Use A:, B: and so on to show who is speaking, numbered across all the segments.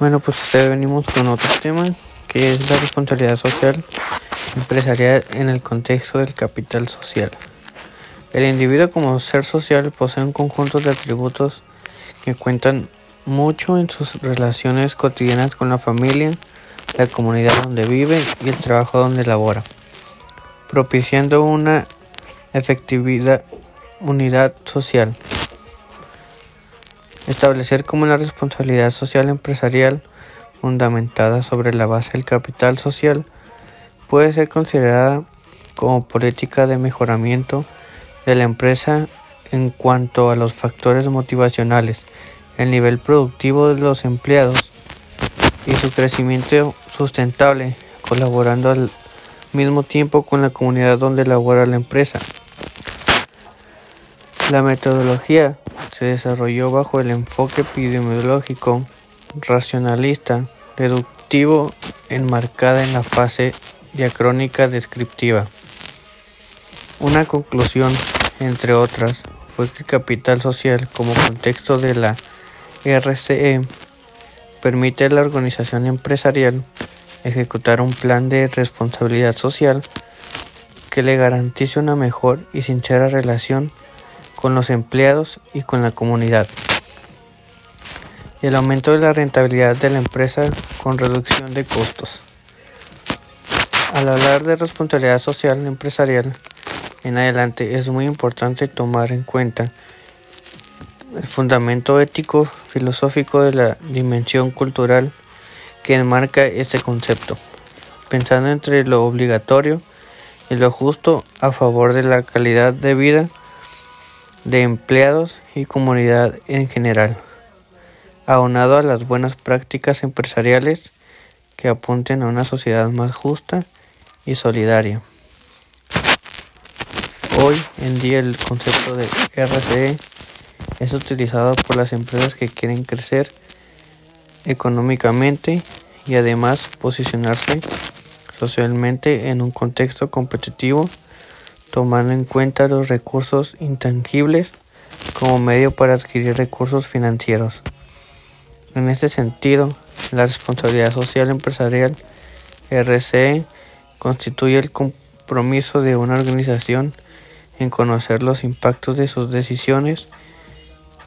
A: Bueno, pues venimos con otro tema que es la responsabilidad social empresarial en el contexto del capital social. El individuo como ser social posee un conjunto de atributos que cuentan mucho en sus relaciones cotidianas con la familia, la comunidad donde vive y el trabajo donde labora, propiciando una efectividad unidad social. Establecer como la responsabilidad social empresarial fundamentada sobre la base del capital social puede ser considerada como política de mejoramiento de la empresa en cuanto a los factores motivacionales, el nivel productivo de los empleados y su crecimiento sustentable, colaborando al mismo tiempo con la comunidad donde labora la empresa. La metodología se desarrolló bajo el enfoque epidemiológico racionalista, deductivo, enmarcada en la fase diacrónica descriptiva. Una conclusión, entre otras, fue que el capital social como contexto de la RCE permite a la organización empresarial ejecutar un plan de responsabilidad social que le garantice una mejor y sincera relación con los empleados y con la comunidad. El aumento de la rentabilidad de la empresa con reducción de costos. Al hablar de responsabilidad social empresarial en adelante es muy importante tomar en cuenta el fundamento ético filosófico de la dimensión cultural que enmarca este concepto, pensando entre lo obligatorio y lo justo a favor de la calidad de vida de empleados y comunidad en general, aunado a las buenas prácticas empresariales que apunten a una sociedad más justa y solidaria. Hoy en día el concepto de RCE es utilizado por las empresas que quieren crecer económicamente y además posicionarse socialmente en un contexto competitivo tomando en cuenta los recursos intangibles como medio para adquirir recursos financieros. En este sentido, la responsabilidad social empresarial RCE constituye el compromiso de una organización en conocer los impactos de sus decisiones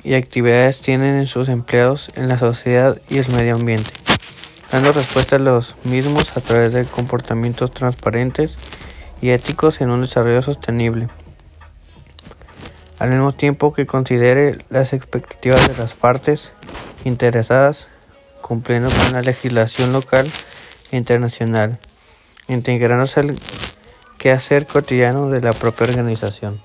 A: y actividades tienen en sus empleados, en la sociedad y el medio ambiente, dando respuesta a los mismos a través de comportamientos transparentes y éticos en un desarrollo sostenible, al mismo tiempo que considere las expectativas de las partes interesadas, cumpliendo con la legislación local e internacional, integrándose al quehacer cotidiano de la propia organización.